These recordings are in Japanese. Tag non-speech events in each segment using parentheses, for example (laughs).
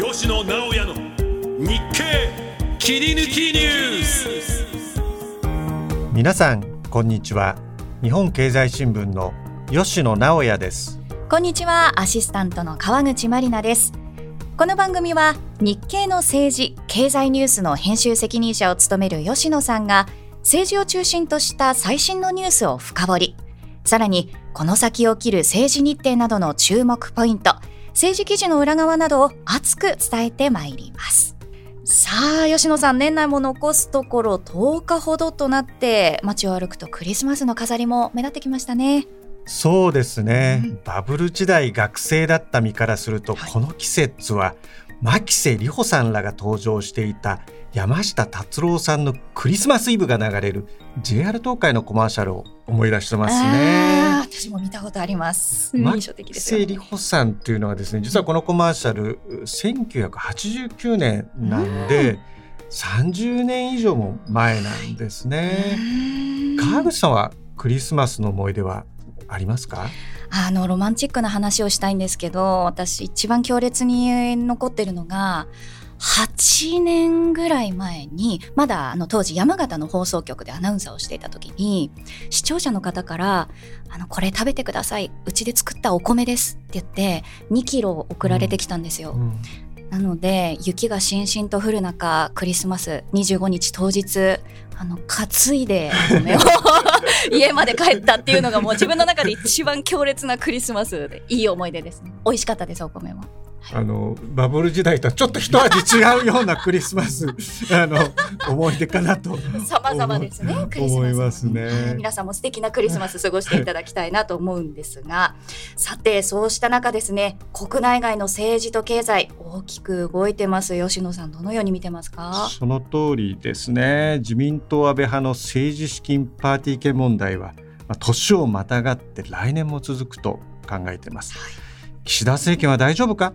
吉野直哉の日経切り抜きニュース。皆さんこんにちは。日本経済新聞の吉野直哉です。こんにちは。アシスタントの川口真理奈です。この番組は日経の政治経済ニュースの編集責任者を務める吉野さんが政治を中心とした最新のニュースを深掘り。さらにこの先起きる政治日程などの注目ポイント政治記事の裏側などを熱く伝えてまいります。さあ吉野さん年内も残すところ10日ほどとなって街を歩くとクリスマスの飾りも目立ってきましたね。そうですね、うん、バブル時代学生だった身からすると、はい、この季節は牧瀬里穂さんらが登場していた山下達郎さんのクリスマスイブが流れる JR 東海のコマーシャルを思い出してますね。私も見たことあります。印象的ですよ、ね。里穂さんというのはですね、実はこのコマーシャル、1989年なんで、うん、30年以上も前なんですね。川口さんはクリスマスの思い出はありますか？あのロマンチックな話をしたいんですけど私一番強烈に残ってるのが8年ぐらい前にまだあの当時山形の放送局でアナウンサーをしていた時に視聴者の方から「あのこれ食べてくださいうちで作ったお米です」って言って2キロ送られてきたんですよ。うんうんなので雪がしんしんと降る中クリスマス25日当日あの担いで米を (laughs) 家まで帰ったっていうのがもう自分の中で一番強烈なクリスマスでいい思い出ですね美味しかったですお米も。あのバブル時代とはちょっと一味違うようなクリスマス (laughs) あの思い出かなと様々ですね思いますね。皆さんも素敵なクリスマス過ごしていただきたいなと思うんですがさてそうした中ですね国内外の政治と経済大きく動いてます。吉野さんどのように見てますか？その通りですね。自民党安倍派の政治資金パーティー系問題は年をまたがって来年も続くと考えています、はい岸田政権は大丈夫か？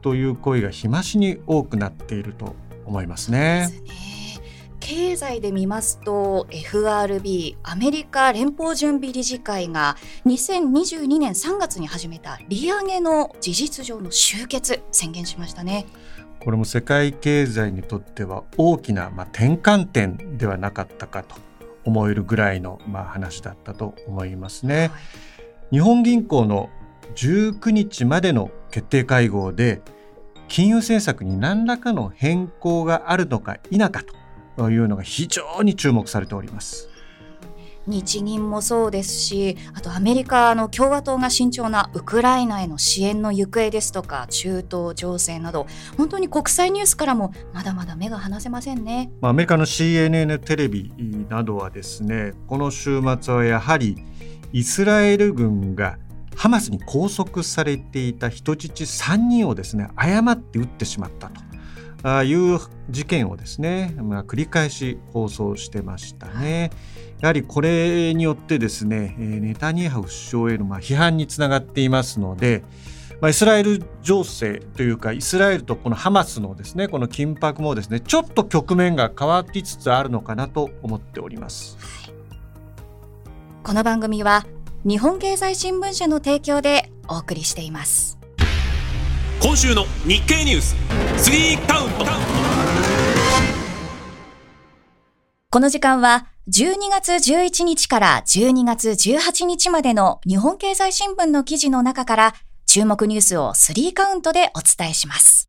という声が日増しに多くなっていると思いますね。経済で見ますと FRB アメリカ連邦準備理事会が2022年3月に始めた利上げの事実上の終結宣言しましたね。これも世界経済にとっては大きな、まあ、転換点ではなかったかと思えるぐらいの、まあ、話だったと思いますね、はい、日本銀行の19日までの決定会合で金融政策に何らかの変更があるのか否かというのが非常に注目されております。日銀もそうですしあとアメリカの共和党が慎重なウクライナへの支援の行方ですとか中東情勢など本当に国際ニュースからもまだまだ目が離せませんねアメリカの CNN テレビなどはですねこの週末はやはりイスラエル軍がハマスに拘束されていた人質3人をですね誤って撃ってしまったと。あいう事件をですね、まあ、繰り返し放送してましたね。やはりこれによってですね、ネタニヤフ首相へのまあ批判につながっていますので、まあ、イスラエル情勢というかイスラエルとこのハマスのですねこの緊迫もですねちょっと局面が変わりつつあるのかなと思っております。この番組は日本経済新聞社の提供でお送りしています今週の日経ニュース3カウントこの時間は12月11日から12月18日までの日本経済新聞の記事の中から注目ニュースを3カウントでお伝えします。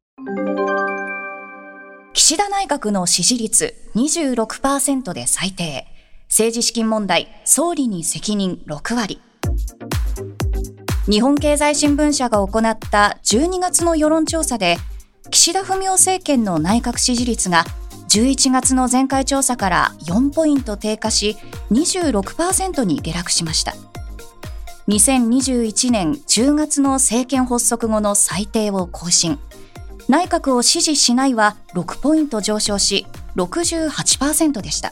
岸田内閣の支持率26%で最低。政治資金問題、総理に責任6割。日本経済新聞社が行った12月の世論調査で、岸田文雄政権の内閣支持率が11月の前回調査から4ポイント低下し、26%に下落しました。2021年10月の政権発足後の最低を更新。内閣を支持しないは6ポイント上昇し、68%でした。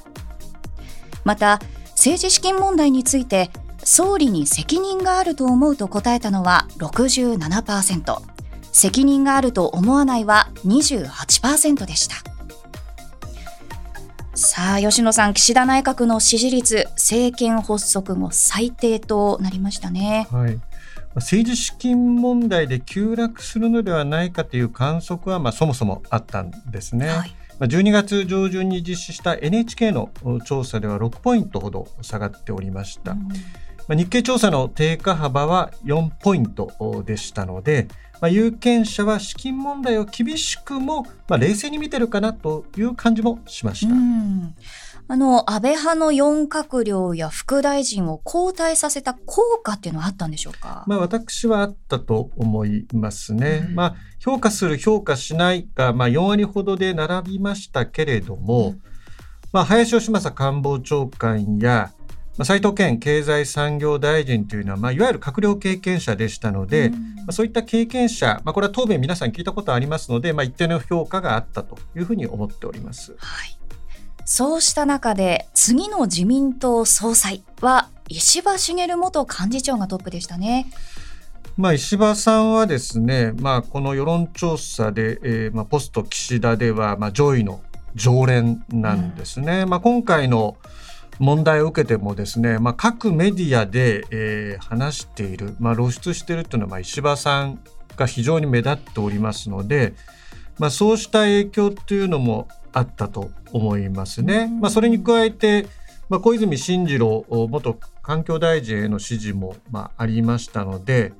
また、政治資金問題について総理に責任があると思うと答えたのは67%責任があると思わないは28%でしたさあ吉野さん岸田内閣の支持率政権発足後最低となりましたね。はい政治資金問題で急落するのではないかという観測はまあそもそもあったんですね。はい12月上旬に実施した NHK の調査では6ポイントほど下がっておりました。うん、日経調査の低下幅は4ポイントでしたので、まあ、有権者は資金問題を厳しくも、まあ、冷静に見てるかなという感じもしました。うんあの、安倍派の4閣僚や副大臣を交代させた効果っていうのはあったんでしょうか？まあ私はあったと思いますね。うん、まあ評価する評価しないが、まあ4割ほどで並びましたけれども、うん、まあ林芳正官房長官や、まあ、斉藤健経済産業大臣というのは、まあ、いわゆる閣僚経験者でしたので、うん、まあ、そういった経験者、まあ、これは答弁皆さん聞いたことありますので、まあ、一定の評価があったというふうに思っております。はいそうした中で次の自民党総裁は石破茂元幹事長がトップでしたね。まあ、石破さんはですね、まあ、この世論調査で、えーまあ、ポスト岸田では、まあ、上位の常連なんですね。うん、まあ、今回の問題を受けてもですね、まあ、各メディアで、えー、話している、まあ、露出しているというのは、まあ、石破さんが非常に目立っておりますので、まあ、そうした影響というのもあったと思いますね。まあ、それに加えて、まあ、小泉進次郎元環境大臣への指示も、まあ、ありましたので、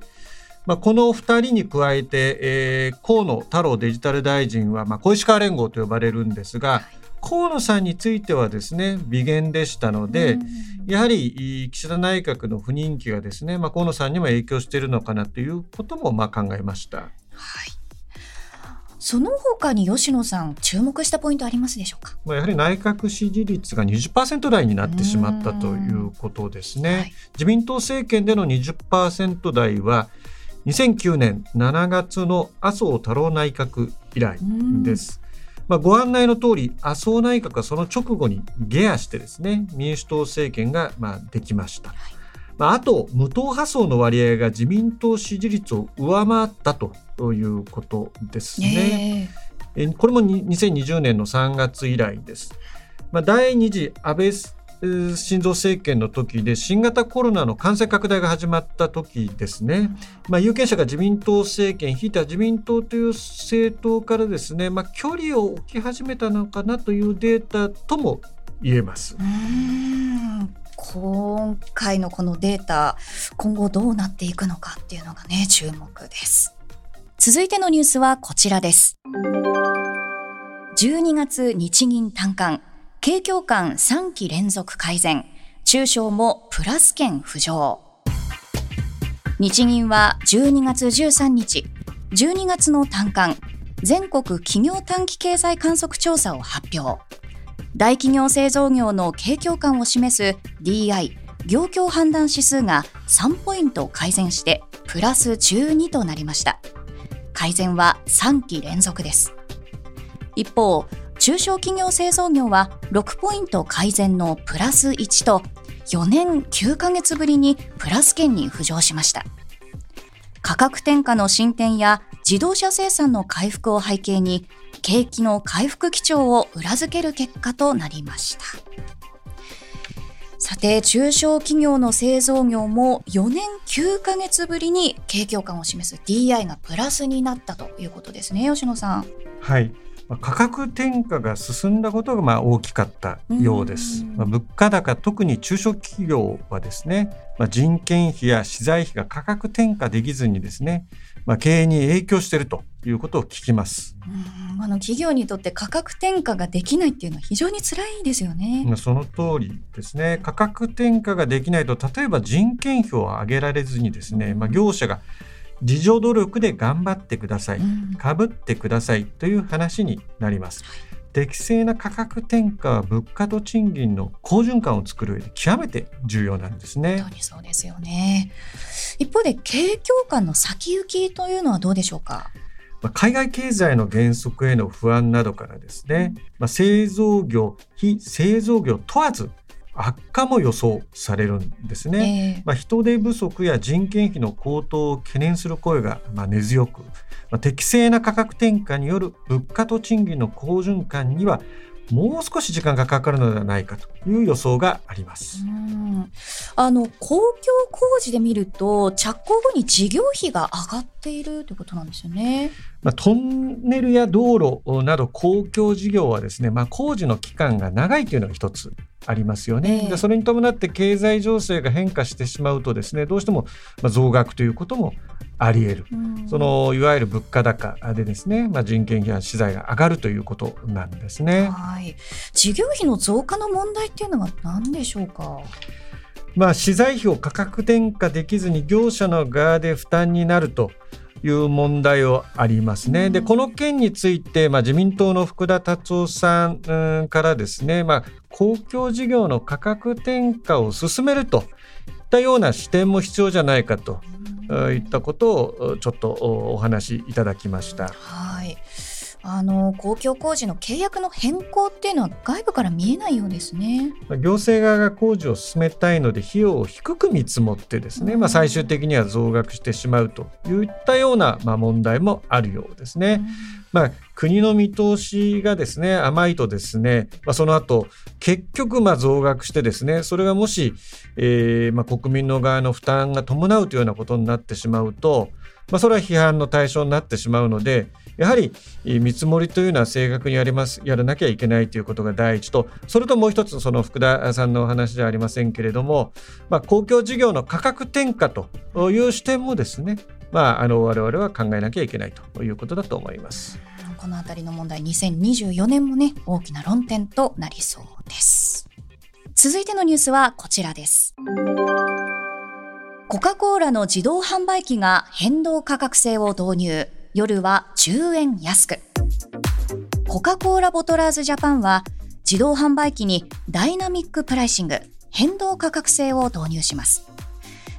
まあ、この2人に加えて、えー、河野太郎デジタル大臣は、まあ、小石川連合と呼ばれるんですが、河野さんについてはですね微減でしたので、やはり岸田内閣の不人気がですね、まあ、河野さんにも影響しているのかなということもまあ考えました。はいその他に吉野さん注目したポイントありますでしょうか、まあ、やはり内閣支持率が20%台になってしまったということですね、はい、自民党政権での20%台は2009年7月の麻生太郎内閣以来です。まあ、ご案内の通り麻生内閣はその直後に下野してですね民主党政権がまあできました。はいまあ、あと無党派層の割合が自民党支持率を上回ったということですね。えこれも2020年の3月以来です。まあ、第2次安倍新造政権の時で新型コロナの感染拡大が始まった時ですね、まあ、有権者が自民党政権ひいては自民党という政党からですね、まあ、距離を置き始めたのかなというデータとも言えます。今回のこのデータ今後どうなっていくのかっていうのがね注目です。続いてのニュースはこちらです。12月日銀短観景況感3期連続改善中小もプラス圏浮上。日銀は12月13日12月の短観全国企業短期経済観測調査を発表。大企業製造業の景況感を示す DI 業況判断指数が3ポイント改善してプラス12となりました。改善は3期連続です。一方中小企業製造業は6ポイント改善のプラス1と4年9ヶ月ぶりにプラス圏に浮上しました。価格転嫁の進展や自動車生産の回復を背景に景気の回復基調を裏付ける結果となりました。さて、中小企業の製造業も4年9ヶ月ぶりに景況感を示す DI がプラスになったということですね、吉野さん。はい。価格転嫁が進んだことがまあ大きかったようです。まあ、物価高、特に中小企業はですね、まあ、人件費や資材費が価格転嫁できずにですね、まあ、経営に影響しているということを聞きます。うんあの企業にとって価格転嫁ができないっていうのは非常に辛いですよね。その通りですね。価格転嫁ができないと、例えば人件費を上げられずにですね、まあ、業者が自助努力で頑張ってください、かぶってくださいという話になります。適正な価格転嫁は物価と賃金の好循環を作る上で極めて重要なんですね。本当にそうですよね。一方で景況感の先行きというのはどうでしょうか？海外経済の減速への不安などからですね、まあ、製造業、非製造業問わず悪化も予想されるんですね、えー、まあ、人手不足や人件費の高騰を懸念する声がまあ根強く、まあ、適正な価格転嫁による物価と賃金の好循環にはもう少し時間がかかるのではないかという予想があります。うんあの公共工事で見ると着工後に事業費が上がっているということなんですよね。まあ、トンネルや道路など公共事業はですね、まあ、工事の期間が長いというのが一つありますよね。ええでそれに伴って経済情勢が変化してしまうとですねどうしてもまあ増額ということもあり得る。うんそのいわゆる物価高でですね、まあ、人件費や資材が上がるということなんですね。はい事業費の増加の問題っていうのは何でしょうか？まあ、資材費を価格転嫁できずに業者の側で負担になるという問題はありますね。でこの件について、まあ、自民党の福田達夫さんからですね、まあ、公共事業の価格転嫁を進めるといったような視点も必要じゃないかといったことをちょっとお話しいただきました。はい。あの公共工事の契約の変更っていうのは外部から見えないようですね。まあ行政側が工事を進めたいので費用を低く見積もってですね、うんまあ、最終的には増額してしまうといったようなまあ問題もあるようですね。まあ、国の見通しがですね甘いとですね、まあ、その後結局まあ増額してですねそれがもし、えーまあ、国民の側の負担が伴うというようなことになってしまうと、まあ、それは批判の対象になってしまうのでやはり見積もりというのは正確にやりますやらなきゃいけないということが第一とそれともう一つその福田さんのお話じゃありませんけれども、まあ、公共事業の価格転嫁という視点もですね、まあ、あの我々は考えなきゃいけないということだと思います。このあたりの問題2024年もね大きな論点となりそうです続いてのニュースはこちらですコカ・コーラの自動販売機が変動価格制を導入。夜は10円安く。コカ・コーラボトラーズジャパンは自動販売機にダイナミックプライシング変動価格制を導入します。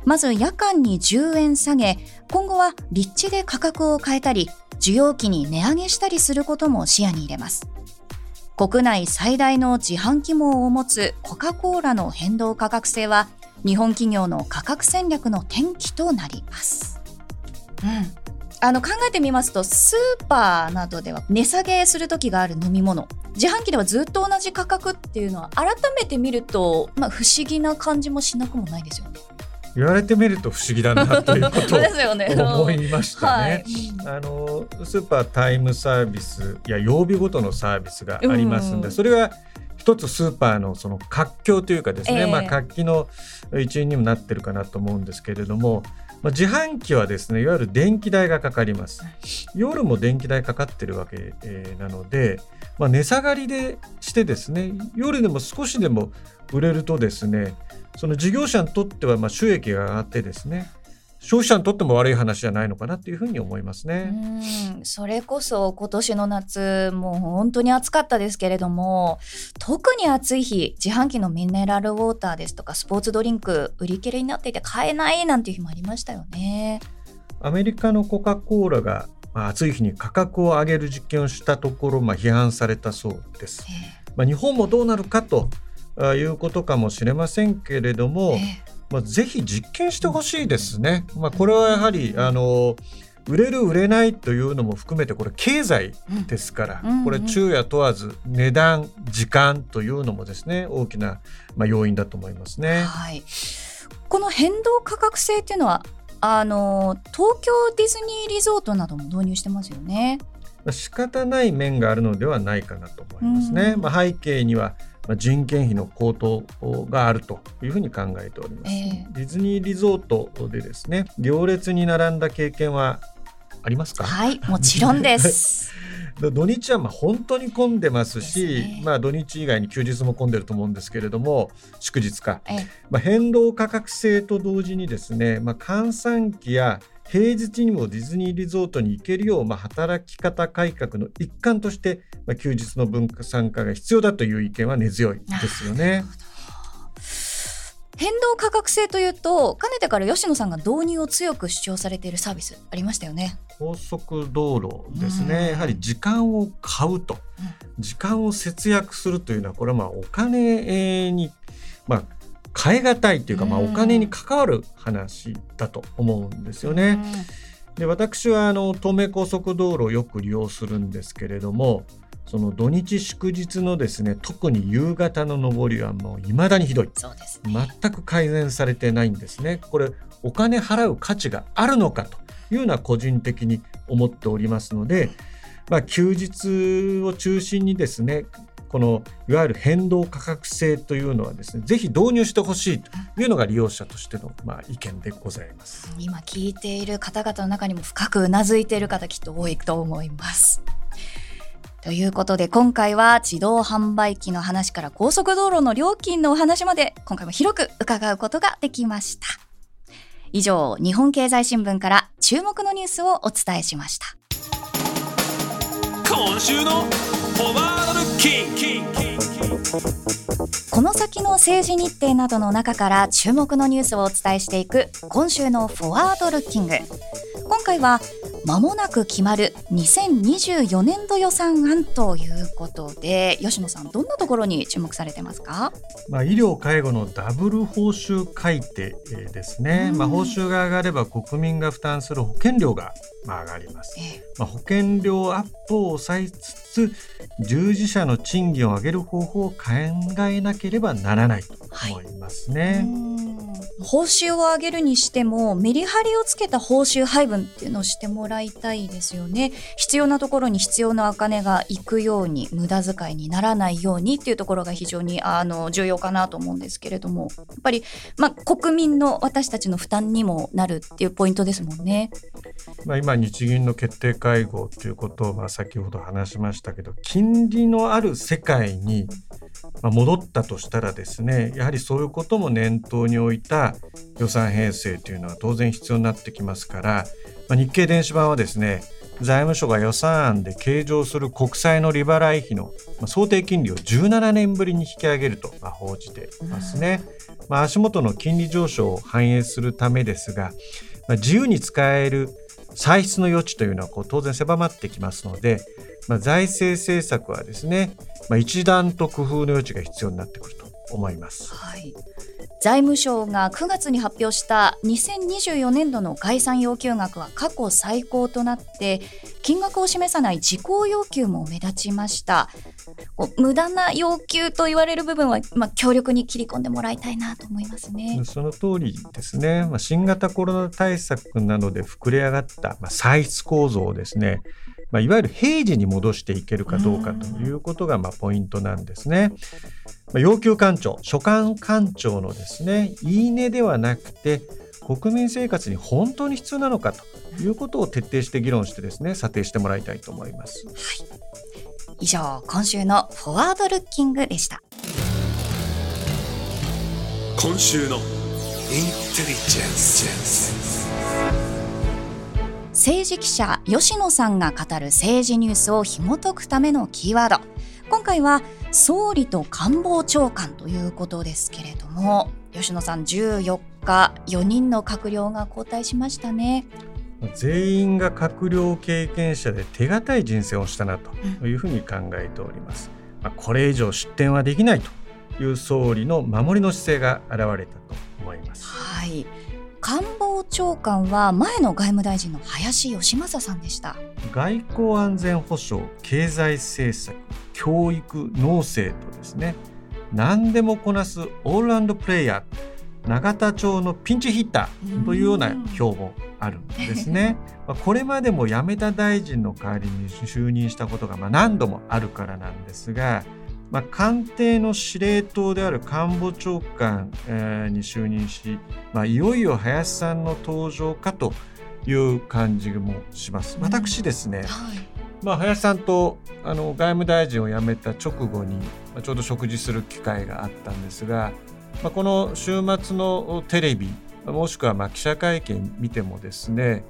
まず夜間に10円下げ。今後は立地で価格を変えたり需要期に値上げしたりすることも視野に入れます。国内最大の自販機網を持つコカ・コーラの変動価格制は日本企業の価格戦略の転機となります。うんあの考えてみますとスーパーなどでは値下げする時がある飲み物自販機ではずっと同じ価格っていうのは改めて見ると、まあ、不思議な感じもしなくもないですよね。言われてみると不思議だなということ (laughs) ですよね。を (laughs) 思いましたはねい。あのスーパータイムサービスや曜日ごとのサービスがありますんで、うんそれが一つスーパーのその活況というかですね、ええ。まあ活気の一因にもなってるかなと思うんですけれども、まあ、自販機はですねいわゆる電気代がかかります。夜も電気代かかってるわけ、えーなので、まあ、値下がりでしてですね夜でも少しでも売れるとですねその事業者にとってはまあ収益が上がってですね消費者にとっても悪い話じゃないのかなっていうふうに思いますね。うんそれこそ今年の夏もう本当に暑かったですけれども特に暑い日自販機のミネラルウォーターですとかスポーツドリンク売り切れになっていて買えないなんていう日もありましたよね。アメリカのコカ・コーラが、まあ、暑い日に価格を上げる実験をしたところ、まあ、批判されたそうです。えまあ、日本もどうなるかとあいうことかもしれませんけれどえも、えまあ、ぜひ実験してほしいですね。まあ、これはやはりあの売れる売れないというのも含めてこれ経済うんですから、これ昼夜問わず値段時間というのもですね大きな、まあ、要因だと思いますね。はい、この変動価格制っていうのはあの東京ディズニーリゾートなども導入してますよね。まあ仕方ない面があるのではないかなと思いますね。うんまあ、背景にはまあ人件費の高騰があるというふうに考えております。ええ。ディズニーリゾートでですね行列に並んだ経験はありますか、はいもちろんです。(laughs) で土日はまあ本当に混んでますしね。まあ、土日以外に休日も混んでると思うんですけれども祝日か、ええ。まあ、変動価格制と同時にですね、まあ、閑散期や平日にもディズニーリゾートに行けるよう、まあ、働き方改革の一環として、まあ、休日の文化参加が必要だという意見は根強いですよね。変動価格制というとかねてから吉野さんが導入を強く主張されているサービスありましたよね。高速道路ですうんね、やはり時間を買うと、時間を節約するというのはこれはまあお金に、まあ、変え難いというか、まあ、うんお金に関わる話だと思うんですよね。で私はあの東名高速道路をよく利用するんですけれどもその土日祝日のですね特に夕方の上りはもう未だにひどいそうですね。全く改善されてないんですねこれお金払う価値があるのかというのは個人的に思っておりますので、まあ、休日を中心にですねこのいわゆる変動価格制というのはですねぜひ導入してほしいというのが利用者としてのまあ意見でございます。今聞いている方々の中にも深くうなずいている方きっと多いと思います。ということで今回は自動販売機の話から高速道路の料金のお話まで今回も広く伺うことができました。以上、日本経済新聞から注目のニュースをお伝えしました。今週のこの先の政治日程などの中から注目のニュースをお伝えしていく今週のフォワードルッキング。今回は間もなく決まる2024年度予算案ということで吉野さんどんなところに注目されてますか？まあ、医療介護のダブル報酬改定えーですね、うん。まあ、報酬が上がれば国民が負担する保険料がまあ上がります、えまあ、保険料アップを抑えつつ従事者の賃金を上げる方法を考えなければならないと思いますね。報酬を上げるにしてもメリハリをつけた報酬配分っていうのをしてもらいたいですよね必要なところに必要なお金が行くように無駄遣いにならないようにっていうところが非常にあの重要かなと思うんですけれどもやっぱり、まあ、国民の私たちの負担にもなるっていうポイントですもんね。まあ、今日銀の決定会合ということをまあ先ほど話しましたけど金利のある世界に戻ったとしたらですねやはりそういうことも念頭に置いた予算編成というのは当然必要になってきますから、まあ、日経電子版はですね財務省が予算案で計上する国債の利払い費の想定金利を17年ぶりに引き上げると報じていますね。まあ、足元の金利上昇を反映するためですが、まあ、自由に使える歳出の余地というのはこう当然狭まってきますので、まあ、財政政策はですね、まあ、一段と工夫の余地が必要になってくると思います。はい財務省が9月に発表した2024年度の概算要求額は過去最高となって金額を示さない事項要求も目立ちました無駄な要求と言われる部分は、まあ、強力に切り込んでもらいたいなと思いますね。その通りですね、まあ、新型コロナ対策などで膨れ上がった、まあ、歳出構造をですね、まあ、いわゆる平時に戻していけるかどうかということがまあポイントなんですね。まあ、要求官庁所管官庁のですね言い値ではなくて国民生活に本当に必要なのかということを徹底して議論してですね査定してもらいたいと思います。以上今週のフォワードルッキングでした今週のインテリジェンス政治記者吉野さんが語る政治ニュースを紐解くためのキーワード今回は総理と官房長官ということですけれども吉野さん14日4人の閣僚が交代しましたね全員が閣僚経験者で手堅い人選をしたなというふうに考えております。まあ、これ以上失点はできないという総理の守りの姿勢が現れたと思います。はい官房長官は前の外務大臣の林芳正さんでした外交安全保障、経済政策、教育、農政とですね、何でもこなすオールラウンドプレイヤー、永田町のピンチヒッターというような評もあるんですね。(laughs) まあこれまでも辞めた大臣の代わりに就任したことがまあ何度もあるからなんですが、まあ、官邸の司令塔である官房長官、えーに就任し、まあ、いよいよ林さんの登場かという感じもします。私ですね、はいまあ、林さんとあの外務大臣を辞めた直後に、まあ、ちょうど食事する機会があったんですが、まあ、この週末のテレビもしくはまあ記者会見見てもですね、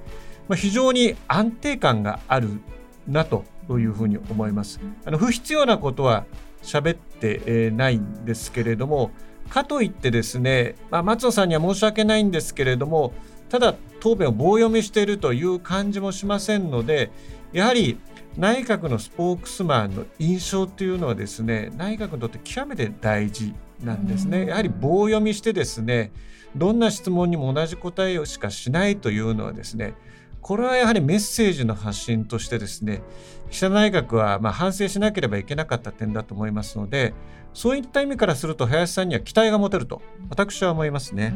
まあ、非常に安定感があるなというふうに思います。あの不必要なことは喋ってえーないんですけれどもかといってですね、まあ、松野さんには申し訳ないんですけれどもただ答弁を棒読みしているという感じもしませんのでやはり内閣のスポークスマンの印象というのはですね内閣にとって極めて大事なんですね。やはり棒読みしてですねどんな質問にも同じ答えをしかしないというのはですねこれはやはりメッセージの発信としてですね岸田内閣はま反省しなければいけなかった点だと思いますのでそういった意味からすると林さんには期待が持てると私は思いますね。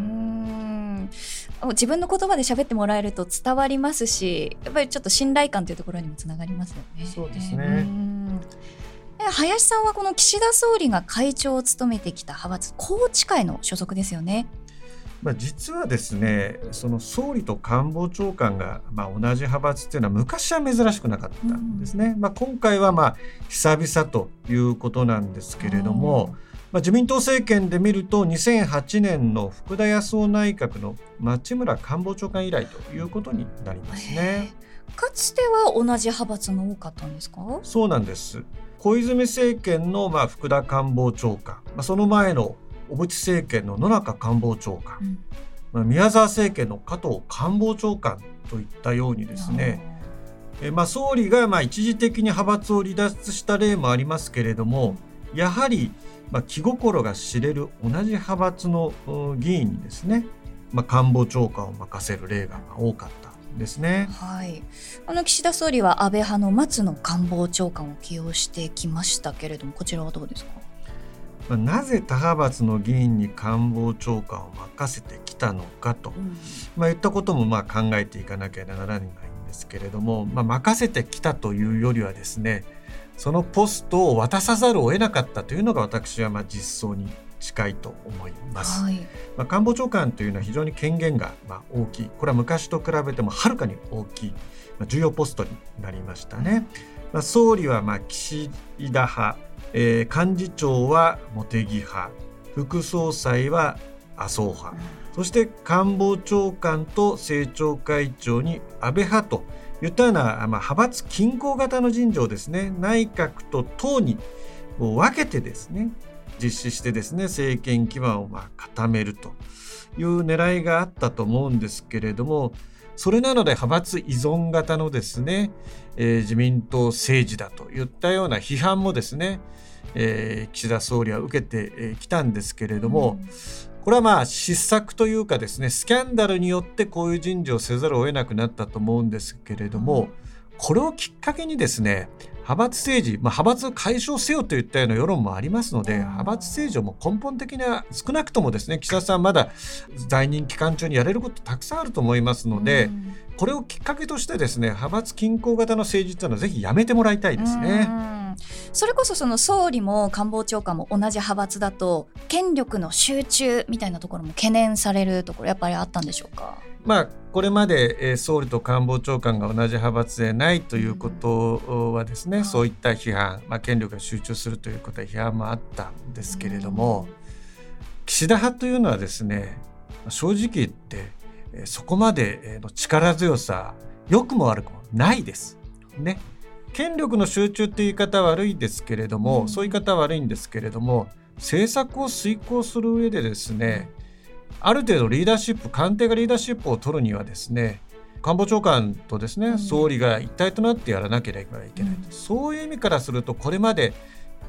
自分の言葉で喋ってもらえると伝わりますしやっぱりちょっと信頼感というところにもつながりますよね。そうですね、林さんはこの岸田総理が会長を務めてきた派閥宏池会の所属ですよね。まあ、実はですねその総理と官房長官がまあ同じ派閥っていうのは昔は珍しくなかったんですね。うん、まあ、今回はまあ久々ということなんですけれども、まあ、自民党政権で見ると2008年の福田康夫内閣の町村官房長官以来ということになりますね。かつては同じ派閥が多かったんですか？そうなんです。小泉政権のまあ福田官房長官、まあ、その前の小渕政権の野中官房長官、宮沢政権の加藤官房長官といったようにですねえ、まあ、総理がまあ一時的に派閥を離脱した例もありますけれどもやはりまあ気心が知れる同じ派閥の議員にですね、まあ、官房長官を任せる例が多かったですね。はい。あの岸田総理は安倍派の松野官房長官を起用してきましたけれども、こちらはどうですか？まあ、なぜ他派閥の議員に官房長官を任せてきたのかと、うん、まあ、言ったこともまあ考えていかなきゃならないんですけれども、まあ、任せてきたというよりはですねそのポストを渡さざるを得なかったというのが私はまあ実相に近いと思います、はい、まあ、官房長官というのは非常に権限がまあ大きい。これは昔と比べてもはるかに大きい、まあ、重要ポストになりましたね。まあ、総理はまあ岸田派えー、幹事長は茂木派副総裁は麻生派、そして官房長官と政調会長に安倍派といったような、まあ、派閥均衡型の人事をですね。内閣と党に分けてですね実施してですね政権基盤をまあ固めるという狙いがあったと思うんですけれどもそれなので派閥依存型のですね、えー、自民党政治だといったような批判もですね、えー、岸田総理は受けてきたんですけれども、これはまあ失策というかですねスキャンダルによってこういう人事をせざるを得なくなったと思うん。ですけれども、これをきっかけにですね派閥政治、まあ、派閥解消せよといったような世論もありますので、派閥政治をも根本的な少なくともですね岸田さんまだ在任期間中にやれることたくさんあると思いますので、これをきっかけとしてですね派閥均衡型の政治というのはぜひやめてもらいたいですね。それこそその総理も官房長官も同じ派閥だと権力の集中みたいなところも懸念されるところやっぱりあったんでしょうか？まあ、これまで、え総理と官房長官が同じ派閥でないということはですね、うん、そういった批判、まあ、権力が集中するということは批判もあったんですけれども、うん、岸田派というのはですね正直言ってそこまでの力強さ良くも悪くもないです。ね。権力の集中っていう言い方は悪いですけれども、うん、そういう言い方は悪いんですけれども政策を遂行する上でですねある程度リーダーシップ官邸がリーダーシップを取るにはですね官房長官とですね、うん、総理が一体となってやらなければいけない、うん、そういう意味からするとこれまで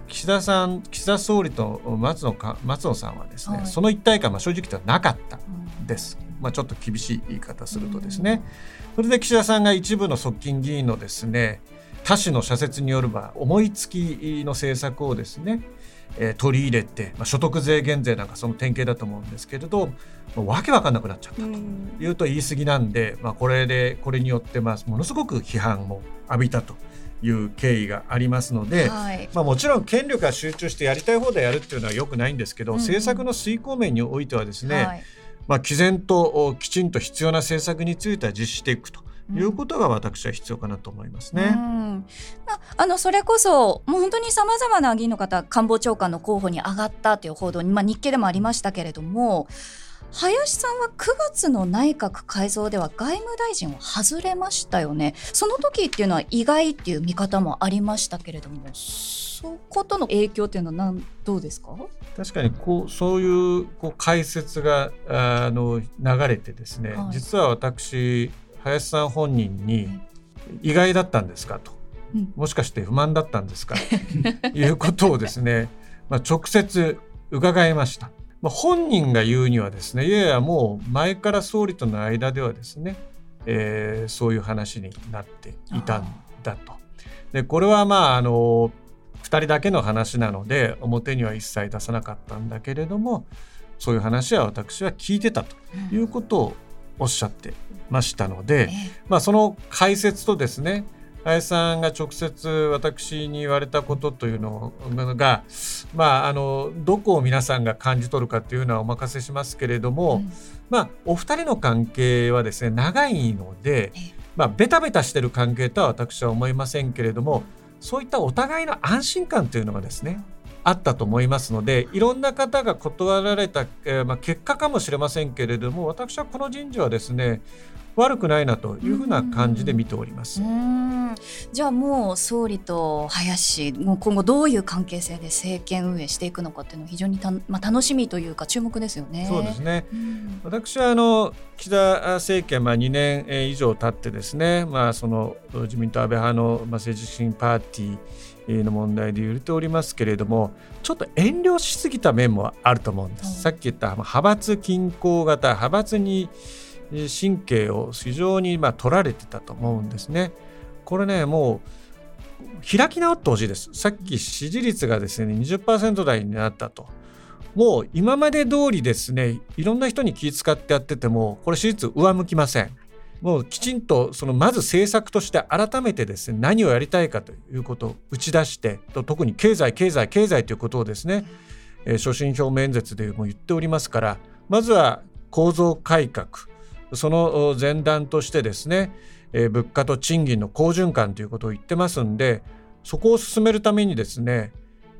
岸田さん岸田総理と松野か松野さんはですね、はい、その一体感は正直ではなかったです、まあ、ちょっと厳しい言い方するとですね、それで岸田さんが一部の側近議員のですね他種の社説によれば思いつきの政策をですね、えー、取り入れて、まあ、所得税減税なんかその典型だと思うんですけれどわけわかんなくなっちゃったというと言い過ぎなんで、まあ、これでこれによってまあものすごく批判を浴びたという経緯がありますので、はい、まあ、もちろん権力が集中してやりたい放題やるっていうのはよくないんですけど、うん、政策の遂行面においてはですね、はい、まあ、毅然ときちんと必要な政策については実施していくと。いうことが私は必要かなと思いますね。まあ、あのそれこそもう本当にさまざまな議員の方官房長官の候補に上がったという報道に、まあ、日経でもありましたけれども林さんは9月の内閣改造では外務大臣を外れましたよね。その時っていうのは意外っていう見方もありましたけれどもそことの影響っていうのは何どうですか？確かにこうそういうこう解説があの流れてですね、はい、実は私林さん本人に意外だったんですかと、うん、もしかして不満だったんですか？ということをですね、(laughs) まあ、直接伺いました。まあ、本人が言うにはですねいやいやもう前から総理との間ではですねえー、そういう話になっていたんだと。でこれはまああの2人だけの話なので表には一切出さなかったんだけれどもそういう話は私は聞いてたということをおっしゃってましたので、まあ、その解説とですね林さんが直接私に言われたことというのが、まあ、あのどこを皆さんが感じ取るかというのはお任せしますけれども、うん、まあ、お二人の関係はですね長いので、まあ、ベタベタしてる関係とは私は思いませんけれどもそういったお互いの安心感というのがですねあったと思いますのでいろんな方が断られた、えー、まあ、結果かもしれませんけれども私はこの人事はですね悪くないなというふうな感じで見ております。じゃあもう総理と林もう今後どういう関係性で政権運営していくのかっていうのは非常にた、まあ、楽しみというか注目ですよね。そうですね。私はあの岸田政権まあ2年以上経ってですね、まあその自民党安倍派のまあ政治資金パーティーの問題で揺れておりますけれどもちょっと遠慮しすぎた面もあると思うんです。さっき言った派閥均衡型派閥に神経を非常にま取られてたと思うんですね。これねもう開き直ってほしいです。さっき支持率がですね20%台になったと。もう今まで通りですねいろんな人に気遣ってやっててもこれ支持率上向きません。もうきちんとそのまず政策として改めてですね何をやりたいかということを打ち出して特に経済経済経済ということをですね、えー、所信表明演説でも言っておりますからまずは構造改革その前段としてですね、えー、物価と賃金の好循環ということを言ってますんでそこを進めるためにですね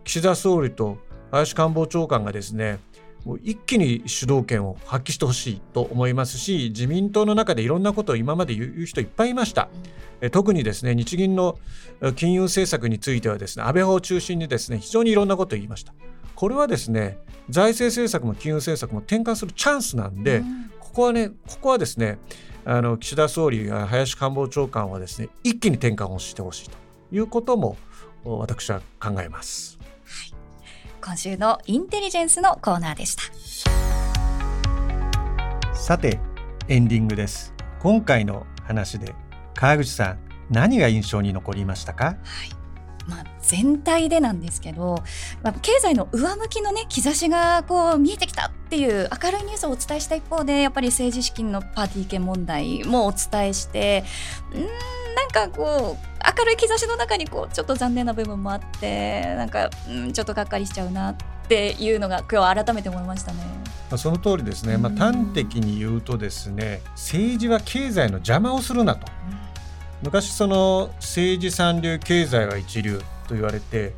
岸田総理と林官房長官がですねもう一気に主導権を発揮してほしいと思いますし自民党の中でいろんなことを今まで言う人いっぱいいました、特にですね日銀の金融政策についてはですね安倍派を中心にですね非常にいろんなことを言いました。これはですね財政政策も金融政策も転換するチャンスなんで、うん、ここはね、ここはですね、あの岸田総理が林官房長官はですね、一気に転換をしてほしいということも私は考えます。はい、今週のインテリジェンスのコーナーでした。さて、エンディングです。今回の話で川口さん、何が印象に残りましたか？はい。まあ、全体でなんですけど、まあ、経済の上向きの、ね、兆しがこう見えてきたっていう明るいニュースをお伝えした一方でやっぱり政治資金のパーティー券問題もお伝えしてうんなんかこう明るい兆しの中にこうちょっと残念な部分もあってなんか、うん、ちょっとがっかりしちゃうなっていうのが今日改めて思いましたね。その通りですね、まあ、端的に言うとですね政治は経済の邪魔をするなと。うん昔その政治三流経済は一流と言われて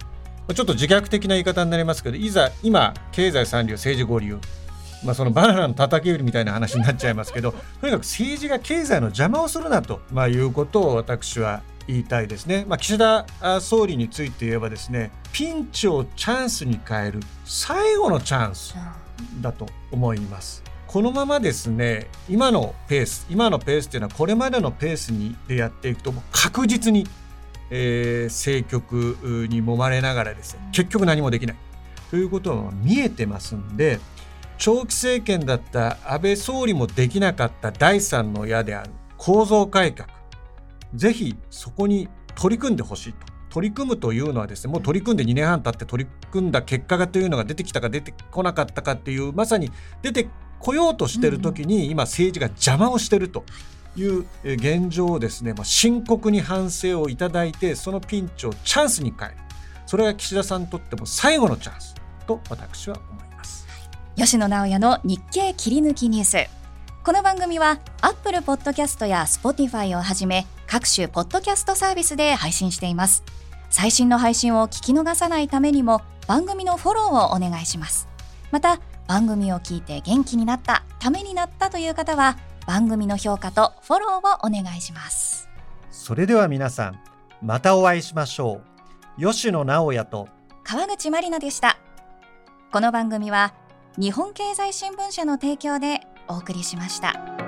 ちょっと自虐的な言い方になりますけどいざ今経済三流政治五流まあ、そのバナナの叩き売りみたいな話になっちゃいますけどとにかく政治が経済の邪魔をするなと、まあ、いうことを私は言いたいですね、まあ、岸田総理について言えばですねピンチをチャンスに変える最後のチャンスだと思います。このままですね今のペース今のペースっていうのはこれまでのペースにでやっていくと確実に、えー、政局に揉まれながらですね結局何もできない。ということは見えてますんで長期政権だった安倍総理もできなかった第三の矢である構造改革ぜひそこに取り組んでほしいと。取り組むというのはですねもう取り組んで2年半経って取り組んだ結果がというのが出てきたか出てこなかったかっていうまさに出て来ようとしてる時に今政治が邪魔をしてるという現状をですね、まあ、深刻に反省をいただいてそのピンチをチャンスに変える。それが岸田さんにとっても最後のチャンスと私は思います。吉野直也の日経切り抜きニュース。この番組はアップルポッドキャストや Spotify をはじめ各種ポッドキャストサービスで配信しています。最新の配信を聞き逃さないためにも番組のフォローをお願いします。また番組を聞いて元気になったためになったという方は番組の評価とフォローをお願いします。それでは皆さんまたお会いしましょう。吉野直也と川口まりなでした。この番組は日本経済新聞社の提供でお送りしました。